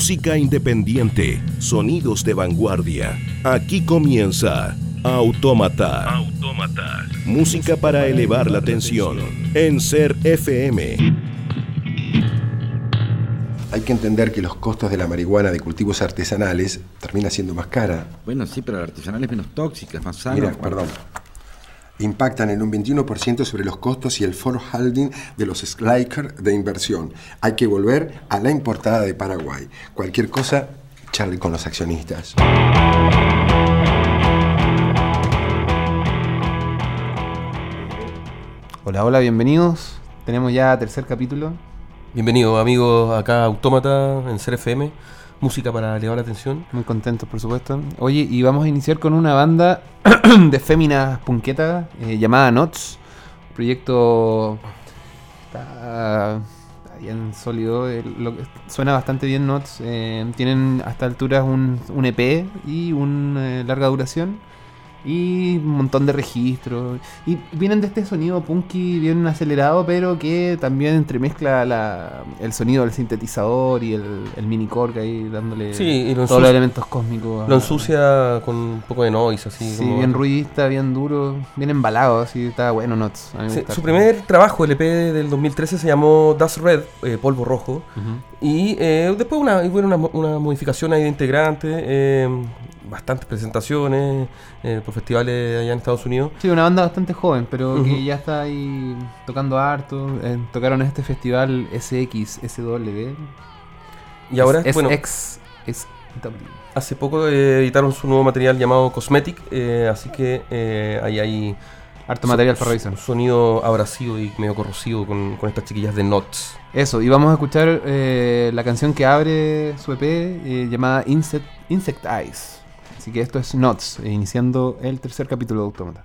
Música independiente, sonidos de vanguardia. Aquí comienza Autómata. Autómata. Música para elevar la tensión en Ser FM. Hay que entender que los costos de la marihuana de cultivos artesanales termina siendo más cara. Bueno, sí, pero la artesanal es menos tóxica, es más sana. Mira, perdón. Impactan en un 21% sobre los costos y el holding de los Sliker de inversión. Hay que volver a la importada de Paraguay. Cualquier cosa, charle con los accionistas. Hola, hola, bienvenidos. Tenemos ya tercer capítulo. Bienvenido, amigos, acá Autómata en CRFM. Música para elevar la atención. Muy contentos, por supuesto. Oye, y vamos a iniciar con una banda de féminas punquetas eh, llamada Nots. Proyecto está, bien sólido. eh, lo suena bastante bien Nots. eh, tienen hasta alturas un, un EP y una larga duración. Y un montón de registros. Y vienen de este sonido punky bien acelerado, pero que también entremezcla la- el sonido del sintetizador y el, el mini cork ahí dándole Sí, y lo todos ensucia- los elementos cósmicos. Lo ensucia con un poco de noise, así. Sí, como- bien ruidista, bien duro, bien embalado, así está bueno Sí, gusta su primer trabajo, el EP del 2013, se llamó Dust Red, eh, Polvo Rojo. Y eh, después una, hubo una, una modificación ahí de integrante, eh, bastantes presentaciones eh, por festivales allá en Estados Unidos. Sí, una banda bastante joven, pero que ya está ahí tocando harto. eh, tocaron este festival SX, SW. Y ahora, es, bueno, X, es W. hace poco eh, editaron su nuevo material llamado Cosmetic, eh, así que ahí hay Harto material para revisar. sonido abrasivo y medio corrosivo con, con estas chiquillas de Knots. Eso, y vamos a escuchar eh, la canción que abre su EP eh, llamada Insect, Insect Eyes. Así que esto es Nots, eh, iniciando el tercer capítulo de Autómata.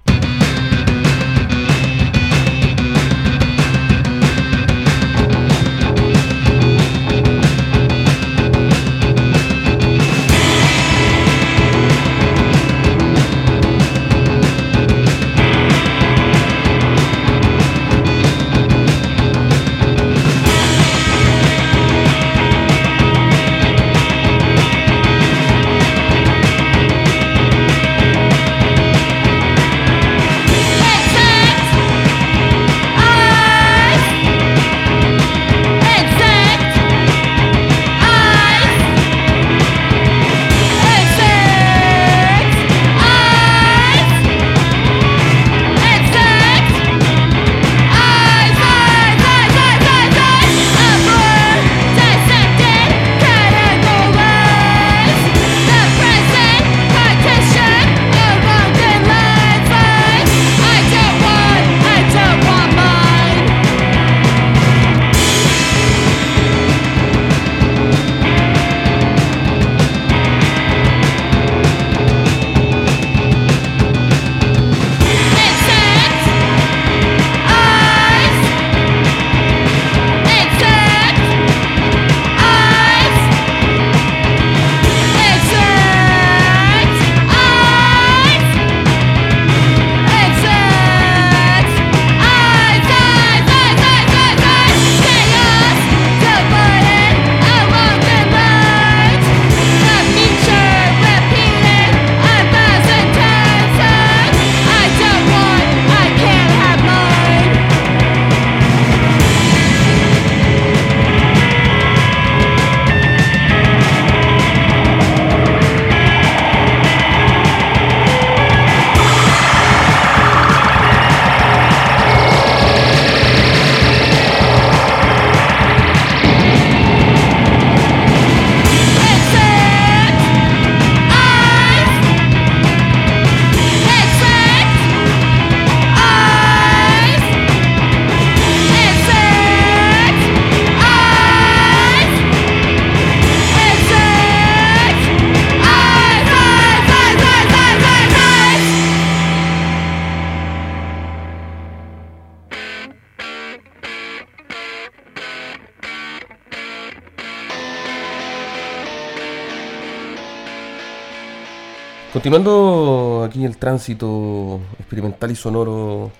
Continuando aquí el tránsito experimental y sonoro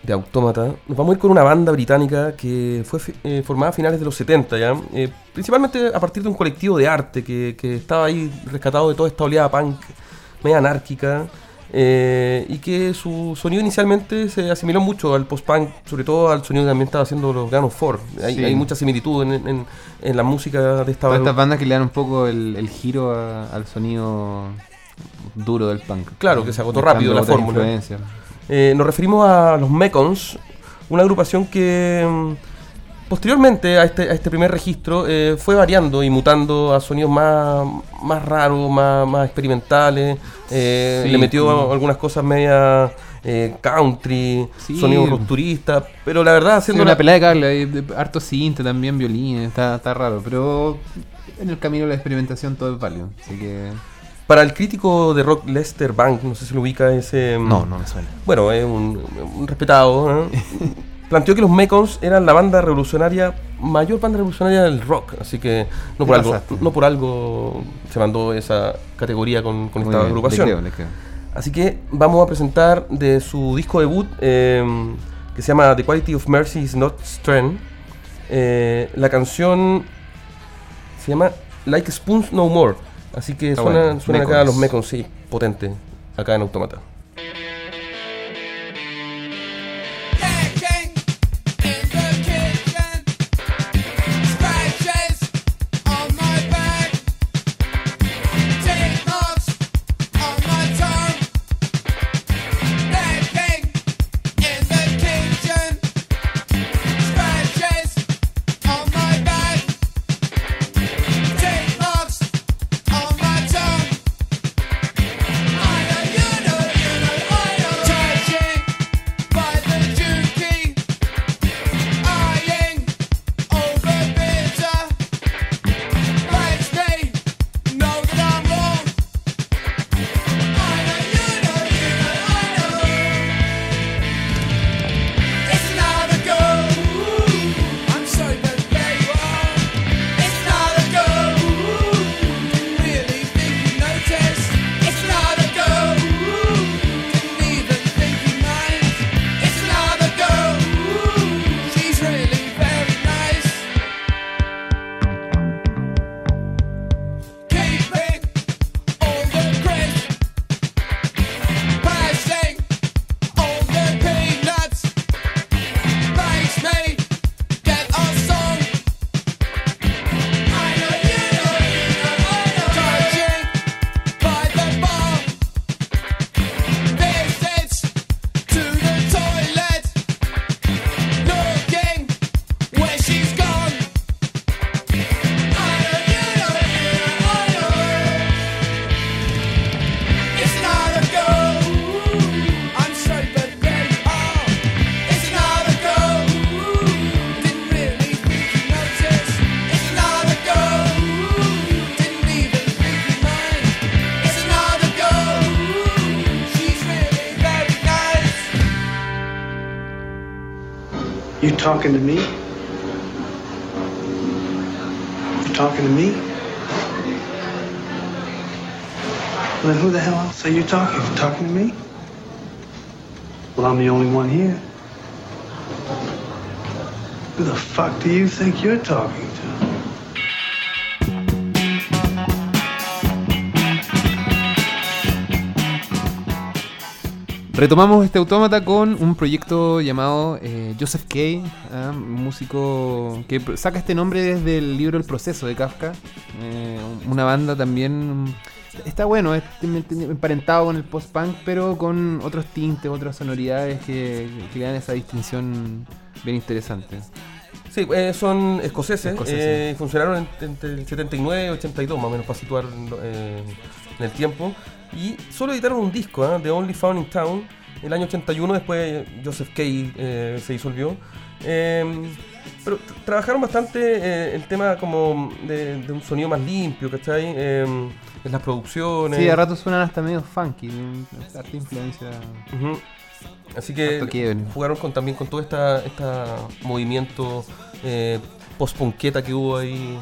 de Autómata, nos vamos a ir con una banda británica que fue eh, formada a finales de los 70 ya, eh, principalmente a partir de un colectivo de arte que, que estaba ahí rescatado de toda esta oleada punk media anárquica eh, y que su sonido inicialmente se asimiló mucho al post-punk, sobre todo al sonido que también estaba haciendo los Gun of Four. Hay, Sí. hay mucha similitud en, en- en la música de esta banda. estas bandas que le dan un poco el, el giro a- al sonido duro del punk. Claro, que se agotó rápido la fórmula. Eh, nos referimos a los Mekons, una agrupación que mm, posteriormente a este, a este primer registro eh, fue variando y mutando a sonidos más, más raros, más, más experimentales. eh, Sí, le metió como- algunas cosas media eh, country, Sí. sonidos rupturistas, pero la verdad Sí, haciendo una la- pelea de cable, hay harto cinte también, violines, está, está raro, pero en el camino de la experimentación todo es válido, así que... Para el crítico de rock Lester Bank, no sé si lo ubica ese... mm, No, no me suena. Bueno, es un, un respetado. ¿eh? Planteó que los Mekons eran la banda revolucionaria, mayor banda revolucionaria del rock. Así que no por, algo, no por algo se mandó esa categoría con, esta bien, agrupación. le creo, le creo. Así que vamos a presentar de su disco debut, eh, que se llama The Quality of Mercy is Not Strength. eh, la canción se llama Like Spoons No More. Así que Está suena, bueno. suenan acá Mekons. los Mekons, sí, potente, acá en Automata. Talking to me? You talking to me? Well, then who the hell else are you talking? You talking to me? Well, I'm the only one here. Who the fuck do you think you're talking to? Retomamos este autómata con un proyecto llamado eh, Joseph Kay, ah, un músico que saca este nombre desde el libro El proceso de Kafka. Eh, una banda también. Está bueno, es emparentado con el post-punk, pero con otros tintes, otras sonoridades que, que le dan esa distinción bien interesante. Sí, eh, son escoceses, Escoceses. eh, funcionaron en- entre el 79 y 82 más o menos para situar eh, en el tiempo. Y solo editaron un disco, ¿ah? The Only Found in Town, el año 81, después Joseph Kay eh, se disolvió. Eh, pero trabajaron bastante eh, el tema como de, de un sonido más limpio, ¿cachai? Eh, en las producciones. Sí, a ratos suenan hasta medio funky, harta influencia. Así que jugaron con, también con todo esta, esta movimiento eh, post-punqueta que hubo ahí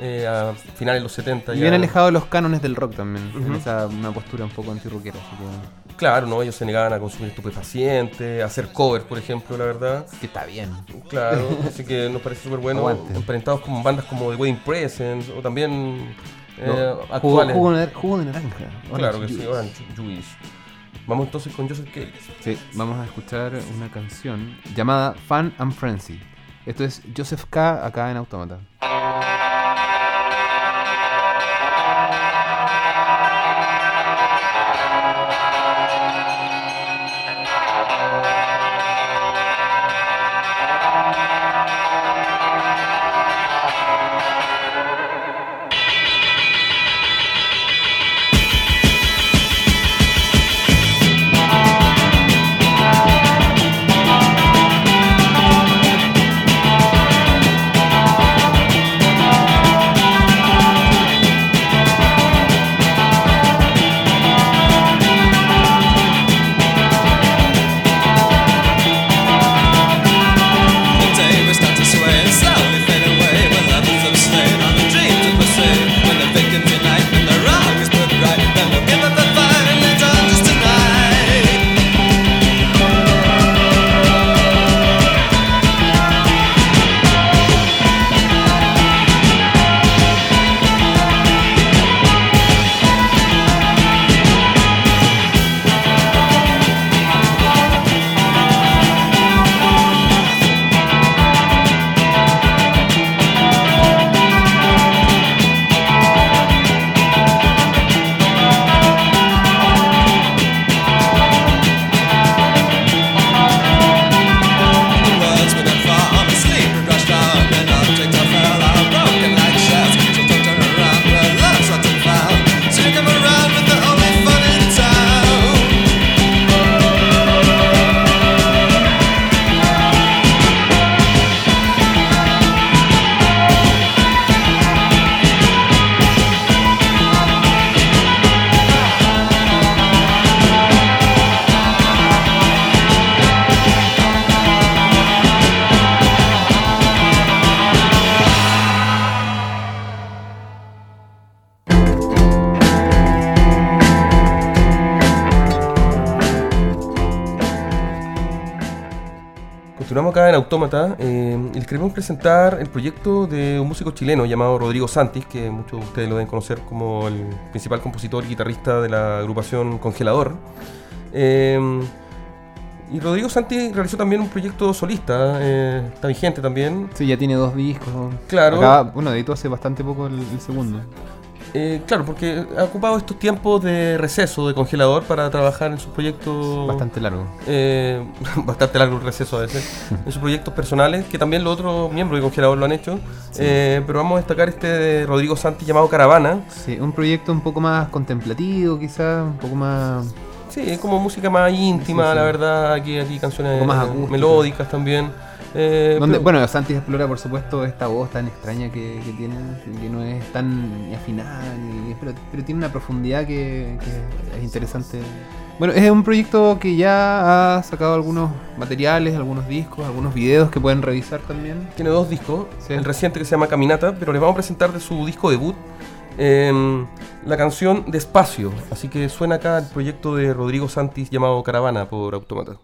eh, a finales de los 70. Y ya. bien alejado de los cánones del rock también. en Ujú. esa una postura un poco antirrockera. Así que Claro, ¿no? Ellos se negaban a consumir estupefacientes, a hacer covers, por ejemplo, la verdad. Que está bien. Claro, así que nos parece súper bueno. Aguante. Emparentados con bandas como The Wedding Presents o también eh, No, actuales. jugo de, de naranja. claro que sí, juice. Orange Juice. Vamos entonces con Joseph Cage. Sí, vamos a escuchar una canción llamada Fun and Frenzy. Esto es Joseph K. acá en Automata. Autómata eh, les queremos presentar el proyecto de un músico chileno llamado Rodrigo Santis, que muchos de ustedes lo deben conocer como el principal compositor y guitarrista de la agrupación Congelador. Eh, y Rodrigo Santis realizó también un proyecto solista, eh, está vigente también. Sí, ya tiene dos discos. Claro. Acá, bueno, editó hace bastante poco el, el segundo. Eh, claro, porque ha ocupado estos tiempos de receso, de congelador, para trabajar en sus proyectos. Bastante largo. eh, bastante largo el receso a veces, en sus proyectos personales, que también los otros miembros de Congelador lo han hecho. Eh, pero vamos a destacar este de Rodrigo Santi llamado Caravana. Sí, un proyecto un poco más contemplativo, quizás, un poco más. Sí, es como música más íntima, Sí, sí. la verdad. Aquí, aquí canciones más melódicas también. Eh, pero- bueno, Santis explora, por supuesto, esta voz tan extraña que, que tiene, que no es tan afinada, ni- pero, pero tiene una profundidad que, que es interesante. Bueno, es un proyecto que ya ha sacado algunos materiales, algunos discos, algunos videos que pueden revisar también. Tiene dos discos, Sí. el reciente que se llama Caminata, pero les vamos a presentar de su disco debut em, la canción Despacio. Así que suena acá el proyecto de Rodrigo Santis llamado Caravana por Automata.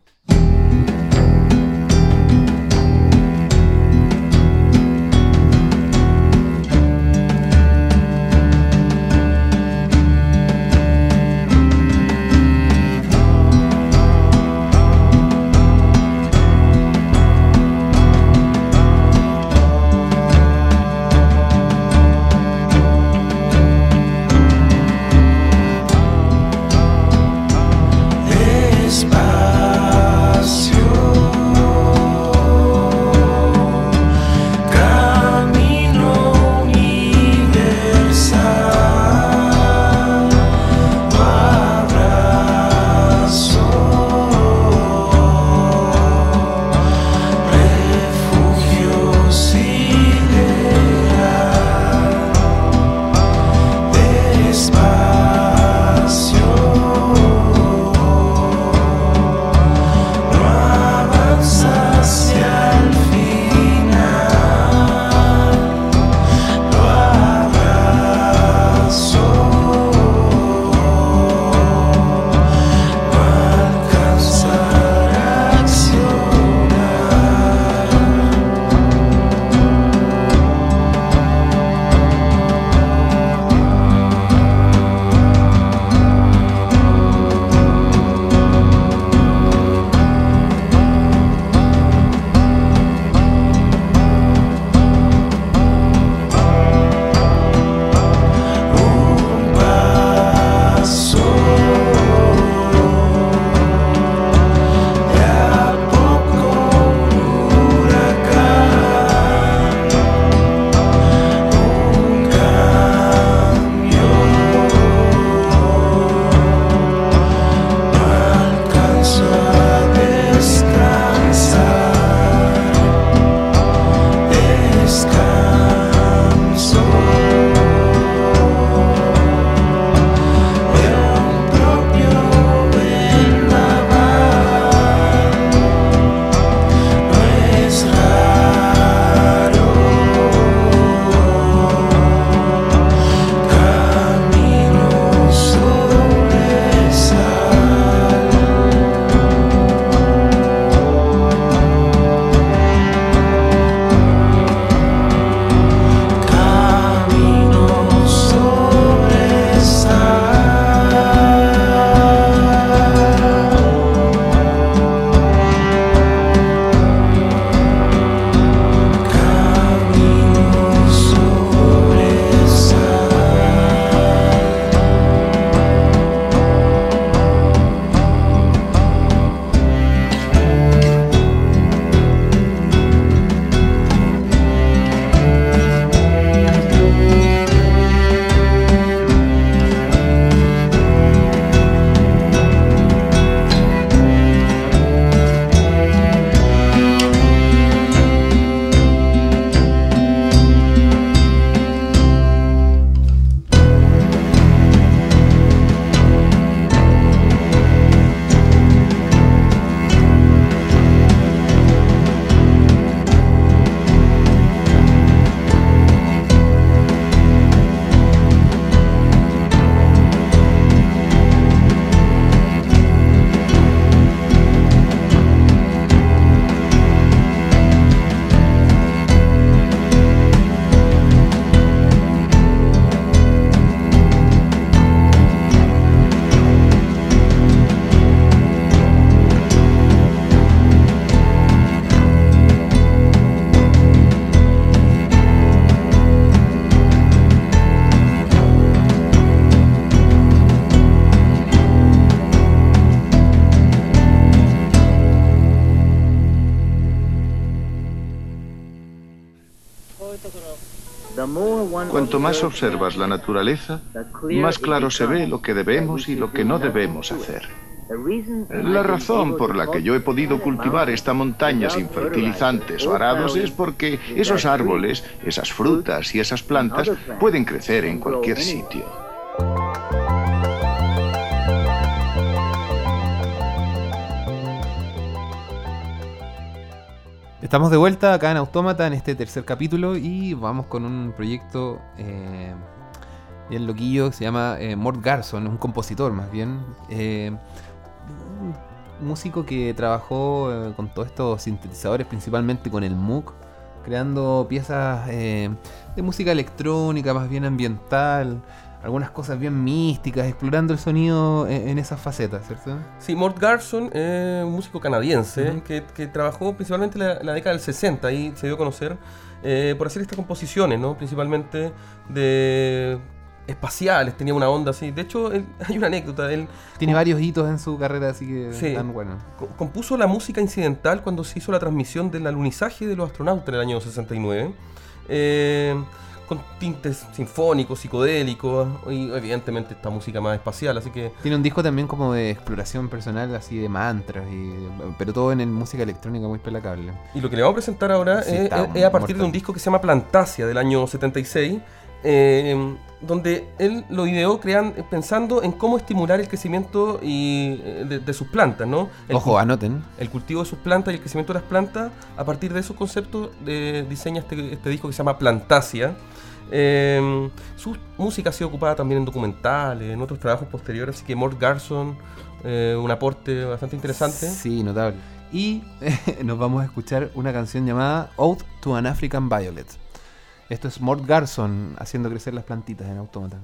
Cuanto más observas la naturaleza, más claro se ve lo que debemos y lo que no debemos hacer. La razón por la que yo he podido cultivar esta montaña sin fertilizantes o arados es porque esos árboles, esas frutas y esas plantas pueden crecer en cualquier sitio. Estamos de vuelta acá en Autómata en este tercer capítulo y vamos con un proyecto eh, bien loquillo que se llama eh, Mort Garson, un compositor más bien. eh, un músico que trabajó eh, con todos estos sintetizadores, principalmente con el Moog, creando piezas de música electrónica, más bien ambiental, algunas cosas bien místicas, explorando el sonido en, en esas facetas, ¿cierto? Sí, Mort Garson es un músico canadiense que, que trabajó principalmente en la, década del 60 y se dio a conocer eh, por hacer estas composiciones, ¿no? Principalmente de espaciales, tenía una onda así. De hecho, él- hay una anécdota, él Tiene varios hitos en su carrera, así que Sí. están buenos. co- compuso la música incidental cuando se hizo la transmisión del alunizaje de los astronautas en el año 69. eh, con tintes sinfónicos, psicodélicos y evidentemente esta música más espacial, así que Tiene un disco también como de exploración personal, así de mantras, y, pero todo en el música electrónica muy pelacable. Y lo que le vamos a presentar ahora Sí, es, está es- es a partir de un disco que se llama Plantasia del año 76, eh, donde él lo ideó crean, pensando en cómo estimular el crecimiento y, eh, de, de sus plantas, ¿no? El, Ojo, anoten. el cultivo de sus plantas y el crecimiento de las plantas, a partir de esos conceptos eh, diseña este, este disco que se llama Plantasia. Eh, su música ha sido ocupada también en documentales, en otros trabajos posteriores, así que Mort Garson, eh, un aporte bastante interesante. Sí, notable. Y nos vamos a escuchar una canción llamada Ode to an African Violet. Esto es Mort Garson haciendo crecer las plantitas en Automata.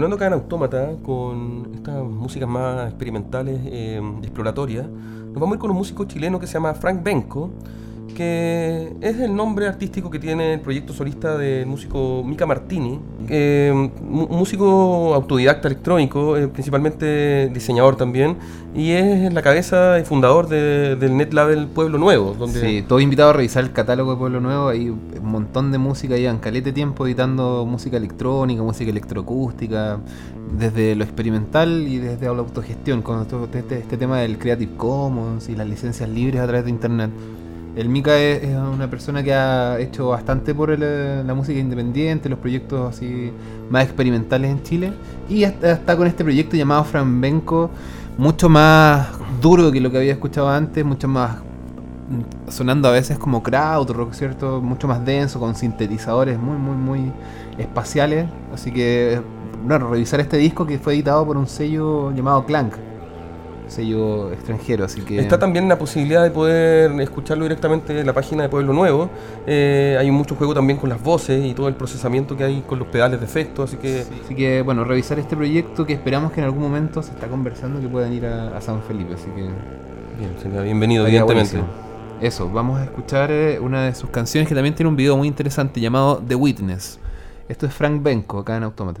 Continuando acá en Autómata con estas músicas más experimentales, eh, exploratorias, nos vamos a ir con un músico chileno que se llama Frank Benco, que es el nombre artístico que tiene el proyecto solista del músico Mika Martini, eh, músico autodidacta electrónico, eh, principalmente diseñador también, y es la cabeza y fundador de- del NetLabel Pueblo Nuevo, donde Sí, todo invitado a revisar el catálogo de Pueblo Nuevo. Hay un montón de música, llevan calete tiempo editando música electrónica, música electroacústica, desde lo experimental y desde la autogestión, con todo este, este tema del Creative Commons y las licencias libres a través de internet. El Mika es, una persona que ha hecho bastante por eh, la música independiente, los proyectos así más experimentales en Chile. Y está, con este proyecto llamado Franbenco, mucho más duro que lo que había escuchado antes, mucho más mm, sonando a veces como krautrock, ¿cierto? Mucho más denso, con sintetizadores muy, muy, muy espaciales. Así que, bueno, revisar este disco que fue editado por un sello llamado Clank, sello extranjero, así que... Está también la posibilidad de poder escucharlo directamente en la página de Pueblo Nuevo. Eh, hay mucho juego también con las voces y todo el procesamiento que hay con los pedales de efecto, así que Así que, bueno, revisar este proyecto que esperamos que en algún momento se está conversando que puedan ir a, a San Felipe, así que... bien, sería bienvenido, estaría evidentemente. buenísimo. Eso, vamos a escuchar eh, una de sus canciones que también tiene un video muy interesante llamado The Witness. Esto es Frank Benko, acá en Autómata.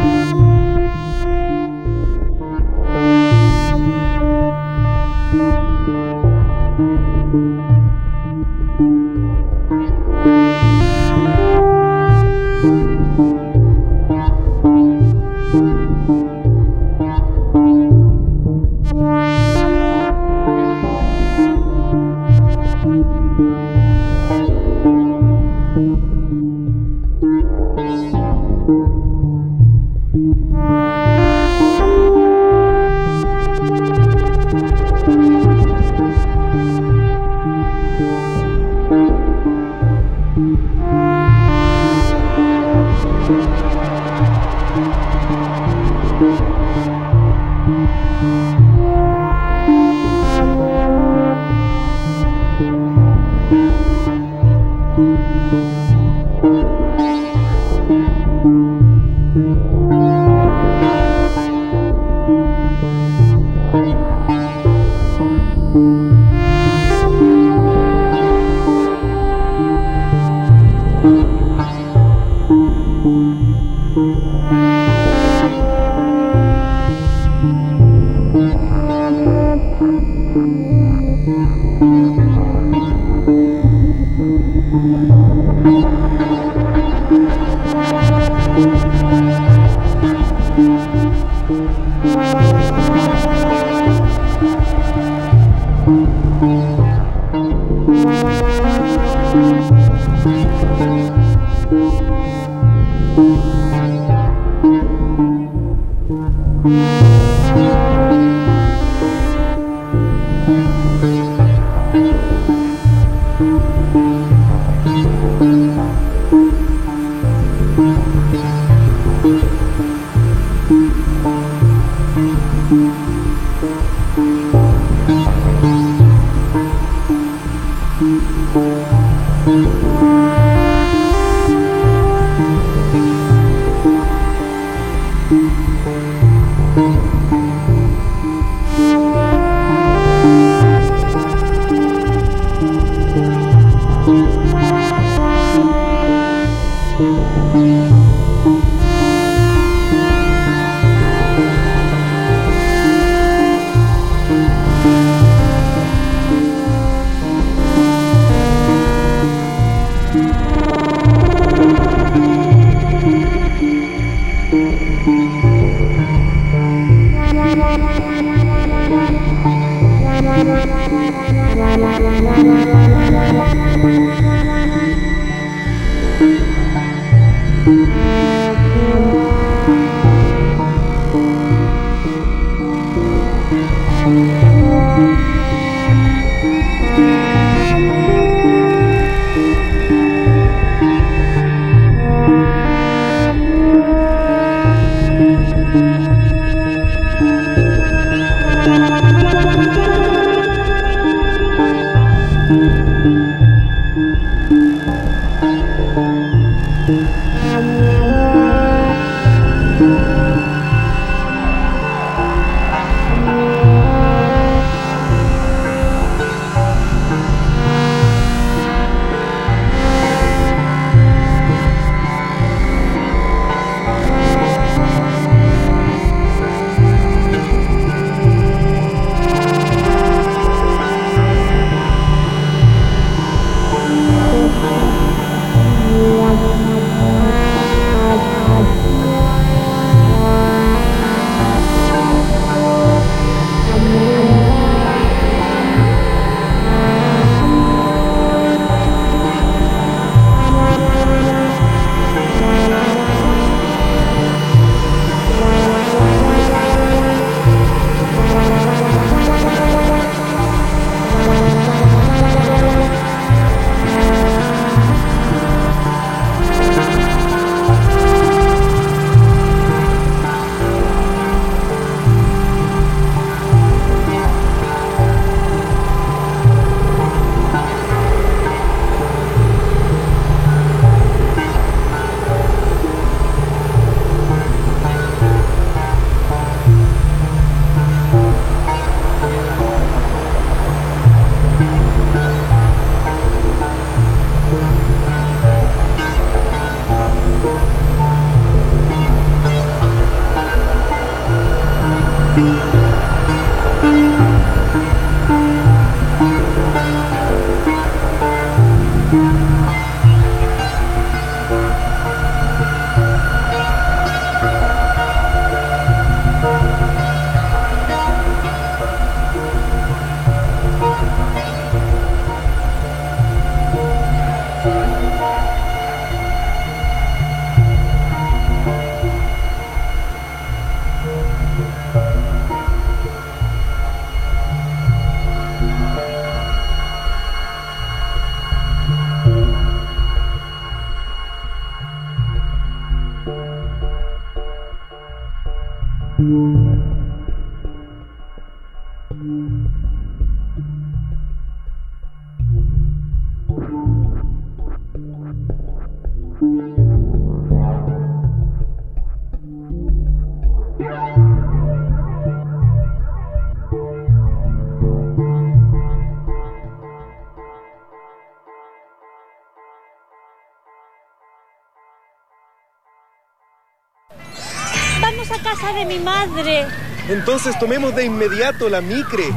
Madre. Entonces tomemos de inmediato la micre.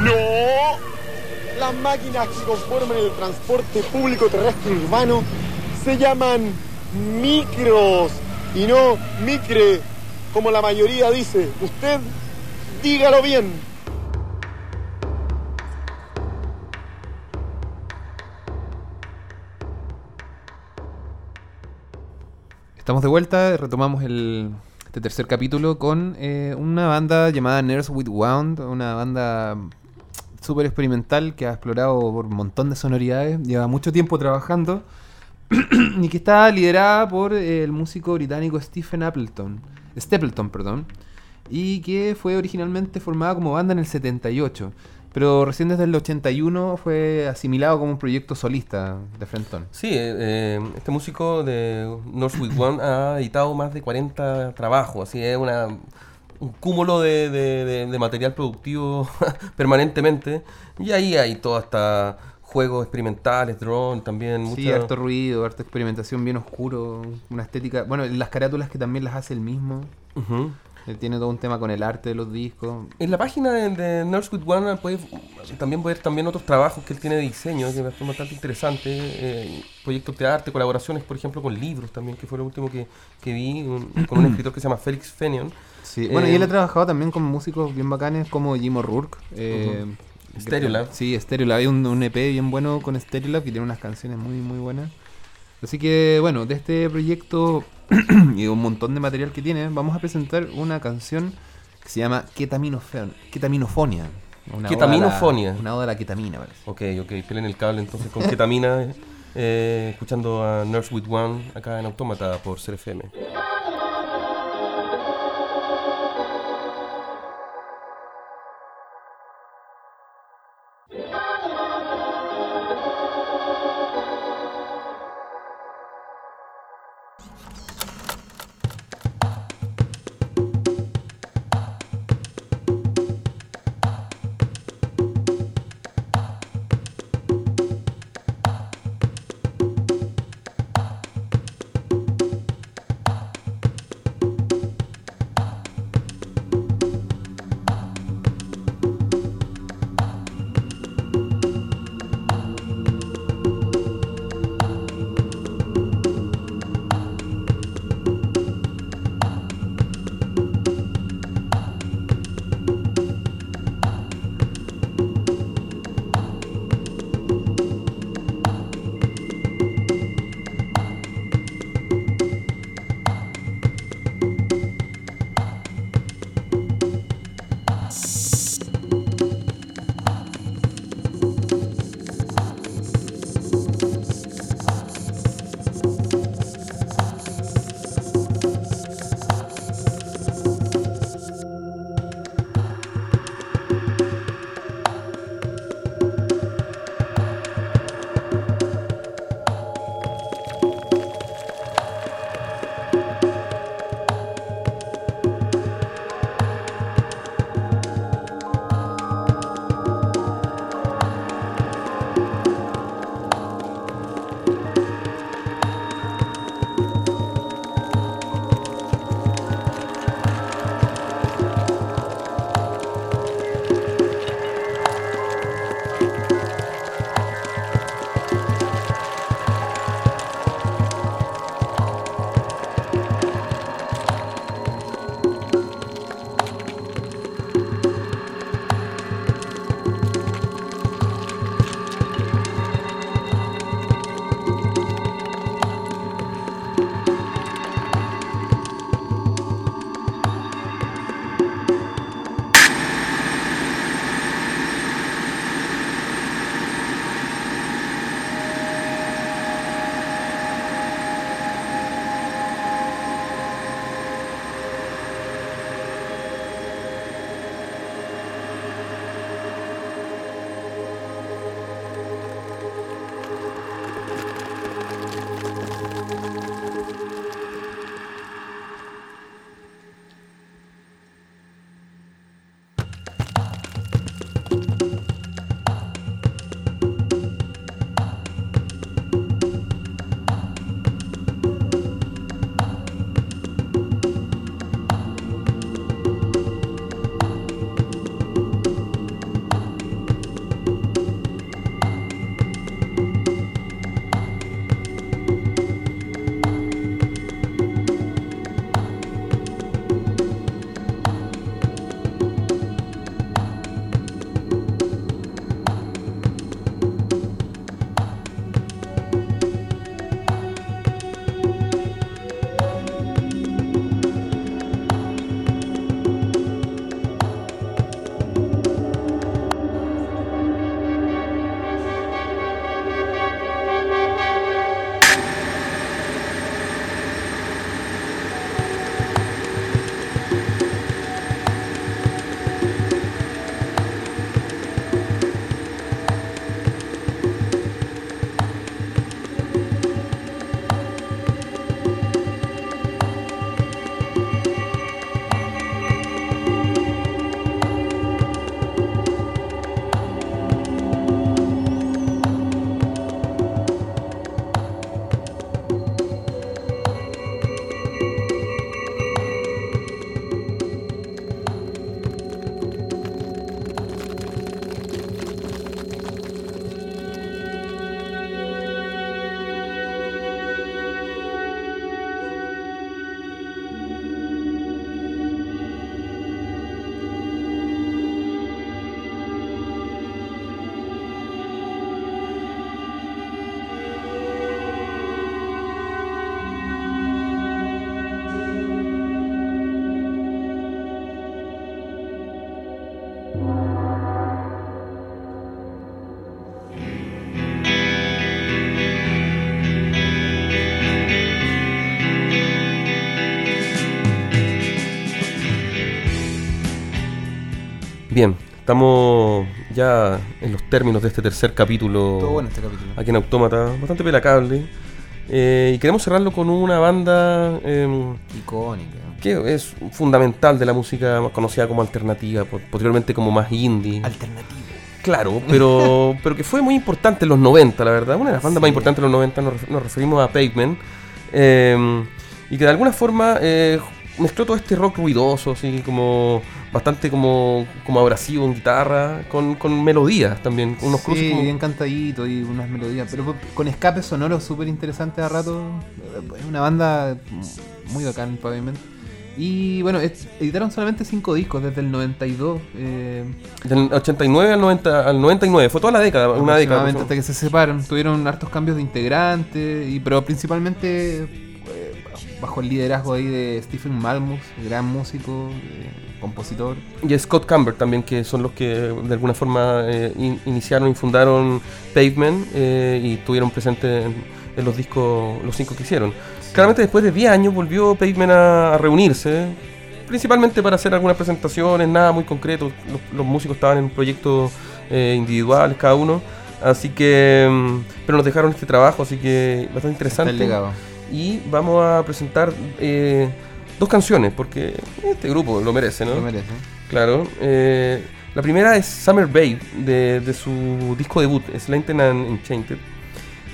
¡No! Las máquinas que conforman el transporte público terrestre urbano se llaman micros y no micre, como la mayoría dice. Usted dígalo bien. Estamos de vuelta, retomamos el, este tercer capítulo con eh, una banda llamada Nurse with Wound, una banda súper experimental que ha explorado por un montón de sonoridades, lleva mucho tiempo trabajando y que está liderada por el músico británico Stephen Appleton, Stapleton, perdón, y que fue originalmente formada como banda en el 78, pero recién desde el 81 fue asimilado como un proyecto solista de Frenton. Sí, eh, eh, este músico de Northwood One ha editado más de 40 trabajos, así es una, un cúmulo de, de- de- de material productivo permanentemente. Y ahí hay todo hasta juegos experimentales, drone, también Sí, mucha- harto ruido, harta experimentación bien oscuro, una estética, bueno, las carátulas que también las hace el mismo. Ujú. Él tiene todo un tema con el arte de los discos. En la página de, de Nursewood One puedes también ver también otros trabajos que él tiene de diseño, que son bastante interesantes, eh, proyectos de arte, colaboraciones, por ejemplo, con libros también, que fue lo último que, que vi, un- con un escritor que se llama Félix Fenion. Sí, bueno, y Eh, él ha trabajado también con músicos bien bacanes como Jim O'Rourke. Eh, Ujú. Stereolab. Sí, Stereolab. Hay un, un EP bien bueno con Stereolab que tiene unas canciones muy, muy buenas. Así que, bueno, de este proyecto y un montón de material que tiene, vamos a presentar una canción que se llama Ketaminofon- Ketaminofonia. Una Ketaminofonia. oda a la- Una oda a la ketamina, parece. Ok, ok, pelen el cable entonces con ketamina, eh, escuchando a Nurse with One acá en Autómata por CRFM. Bien, estamos ya en los términos de este tercer capítulo. Todo bueno este capítulo. Aquí en Autómata, bastante pelacable. Eh, y queremos cerrarlo con una banda em, Icónica. que es fundamental de la música más conocida como alternativa, po- posteriormente como más indie. Alternativo. Claro, pero, pero que fue muy importante en los 90, la verdad. Una de las bandas Sí. más importantes en los 90 nos, nos referimos a Pavement. eh, y que de alguna forma eh, mezcló todo este rock ruidoso, así como bastante como, como abrasivo en guitarra, con, con melodías también, unos sí, cruces como- bien cantadito y unas melodías, pero con escapes sonoros súper interesantes a rato. Es una banda muy bacán, Pavement. Y bueno, editaron solamente cinco discos desde el 92. Eh, Del 89 al, 90, al 99, fue toda la década, una década. o hasta que se separan. Tuvieron hartos cambios de integrantes, y, pero principalmente eh, bajo el liderazgo ahí de Stephen Malmus, gran músico, eh, compositor. Y Scott Camber también, que son los que de alguna forma eh, in- iniciaron y fundaron Pavement eh, y estuvieron presentes en, en los discos, los cinco que hicieron. Claramente después de 10 años volvió Pavement a, a reunirse, principalmente para hacer algunas presentaciones, nada muy concreto. Los, los músicos estaban en proyectos eh, individuales cada uno. Así que, mm, pero nos dejaron este trabajo, así que bastante interesante. Está el legado. Y vamos a presentar eh, dos canciones, porque este grupo lo merece, ¿no? Lo merece. Claro. eh, la primera es Summer Babe, de, de su disco debut, Slanted and Enchanted.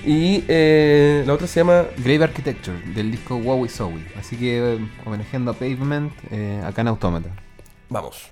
Y eh, la otra se llama Grave Architecture, del disco Wowie Zowie. Así que eh, homenajeando a Pavement, eh, acá en Autómata. Vamos.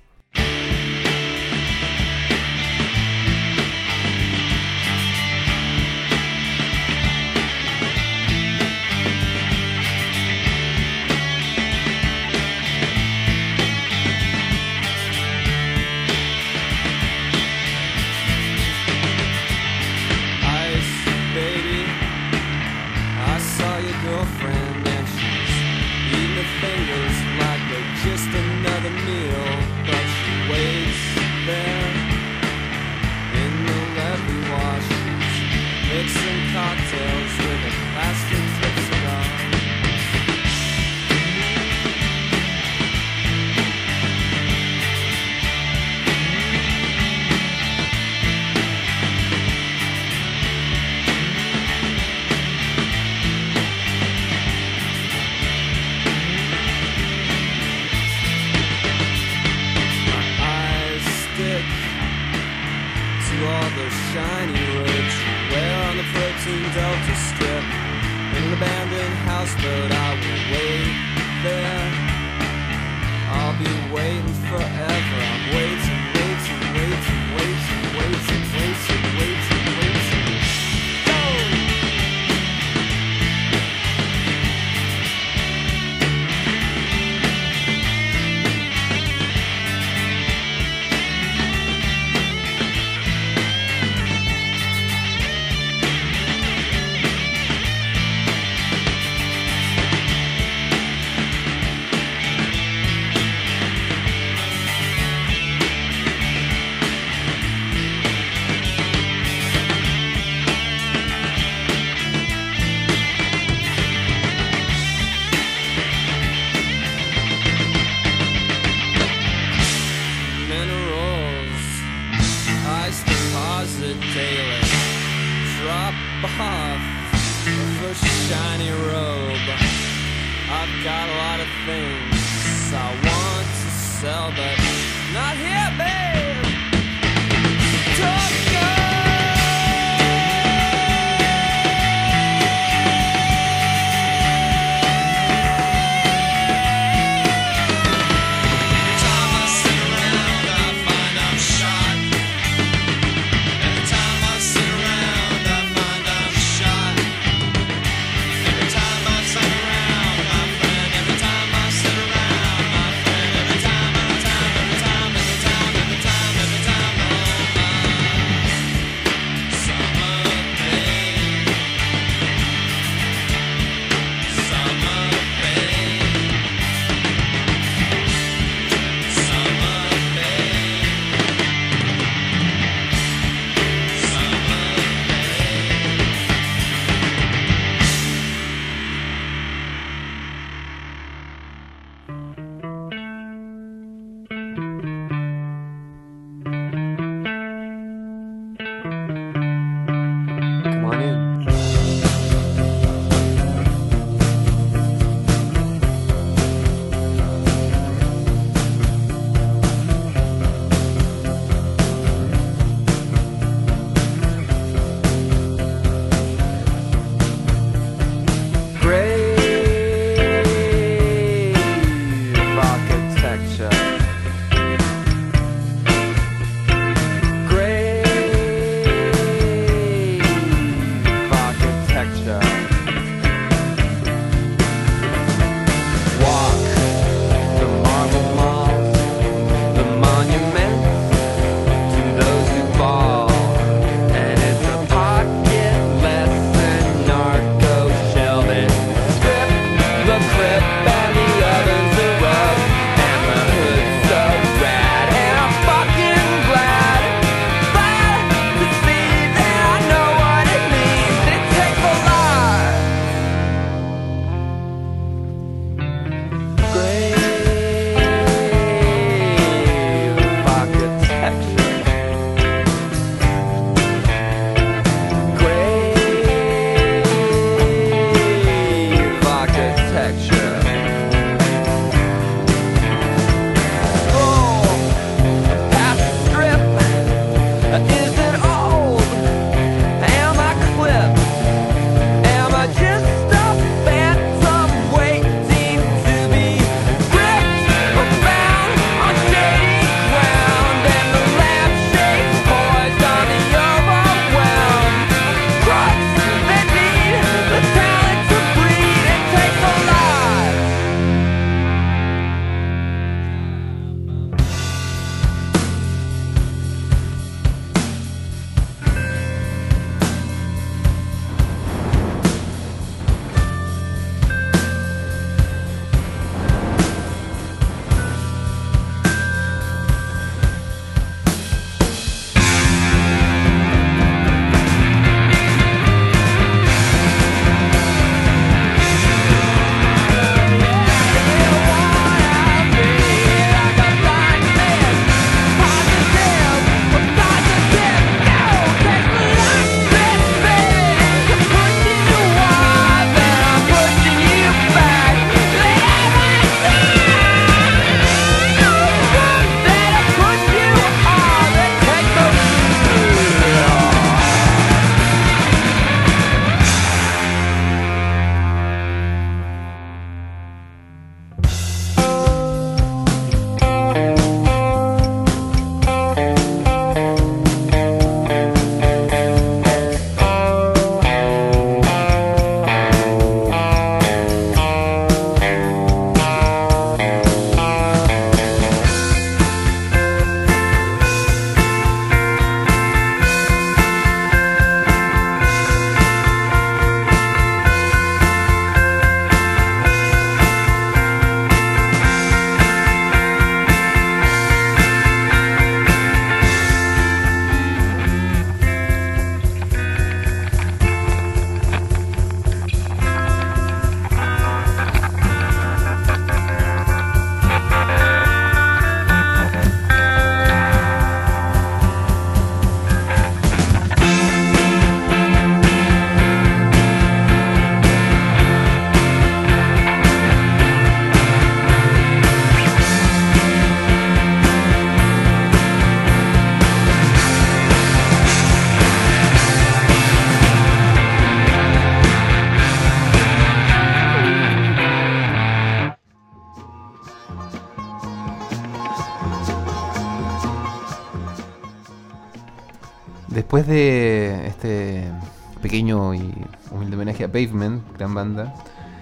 Pequeño y humilde homenaje a Pavement, gran banda,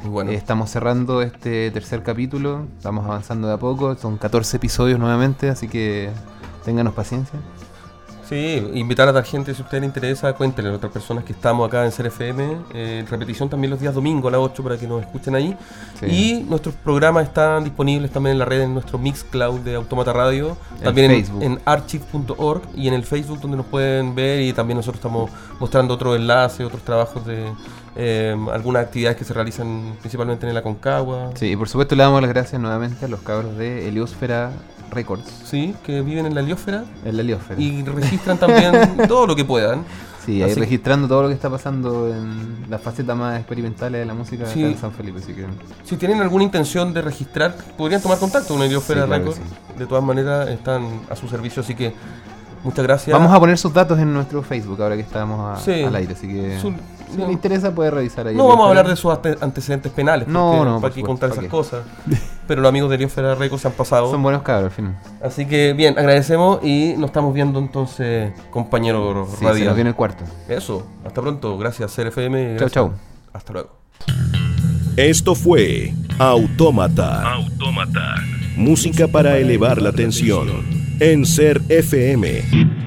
bueno. eh, estamos cerrando este tercer capítulo, estamos avanzando de a poco, son 14 episodios nuevamente, así que ténganos paciencia. Sí, invitar a la gente, si a usted le interesa, cuéntenle a otras personas que estamos acá en CRFM. Eh, repetición también los días domingos a las 8 para que nos escuchen ahí. Sí. Y nuestros programas están disponibles también en la red, en nuestro Mixcloud de Automata Radio. También en, en archive.org y en el Facebook donde nos pueden ver. Y también nosotros estamos mostrando otros enlaces, otros trabajos de eh, algunas actividades que se realizan principalmente en el Aconcagua. Sí, y por supuesto le damos las gracias nuevamente a los cabros de Heliosfera Records, Sí, que viven en la Heliósfera en la Heliosfera. y registran también todo lo que puedan. Sí, ahí Así- registrando todo lo que está pasando en las facetas más experimentales de la música Sí. acá en San Felipe, así que... Si tienen alguna intención de registrar, podrían tomar contacto con Heliosfera Sí, claro Records. De todas maneras, están a su servicio, así que muchas gracias. Vamos a poner sus datos en nuestro Facebook ahora que estamos a- al aire, así que Su- si no. le interesa puede revisar ahí. No vamos a hablar de sus ante- antecedentes penales, No, no, para supuesto, contar ¿para esas cosas. Pero los amigos de Heliosfera Records se han pasado. Son buenos cabros, al fin. Así que bien, agradecemos y nos estamos viendo entonces, compañero Sí, se radial. nos viene el cuarto. Eso, hasta pronto. Gracias, CRFM. Chau, gracias. chau. Hasta luego. Esto fue Autómata. Música para elevar la tensión. En Ser FM.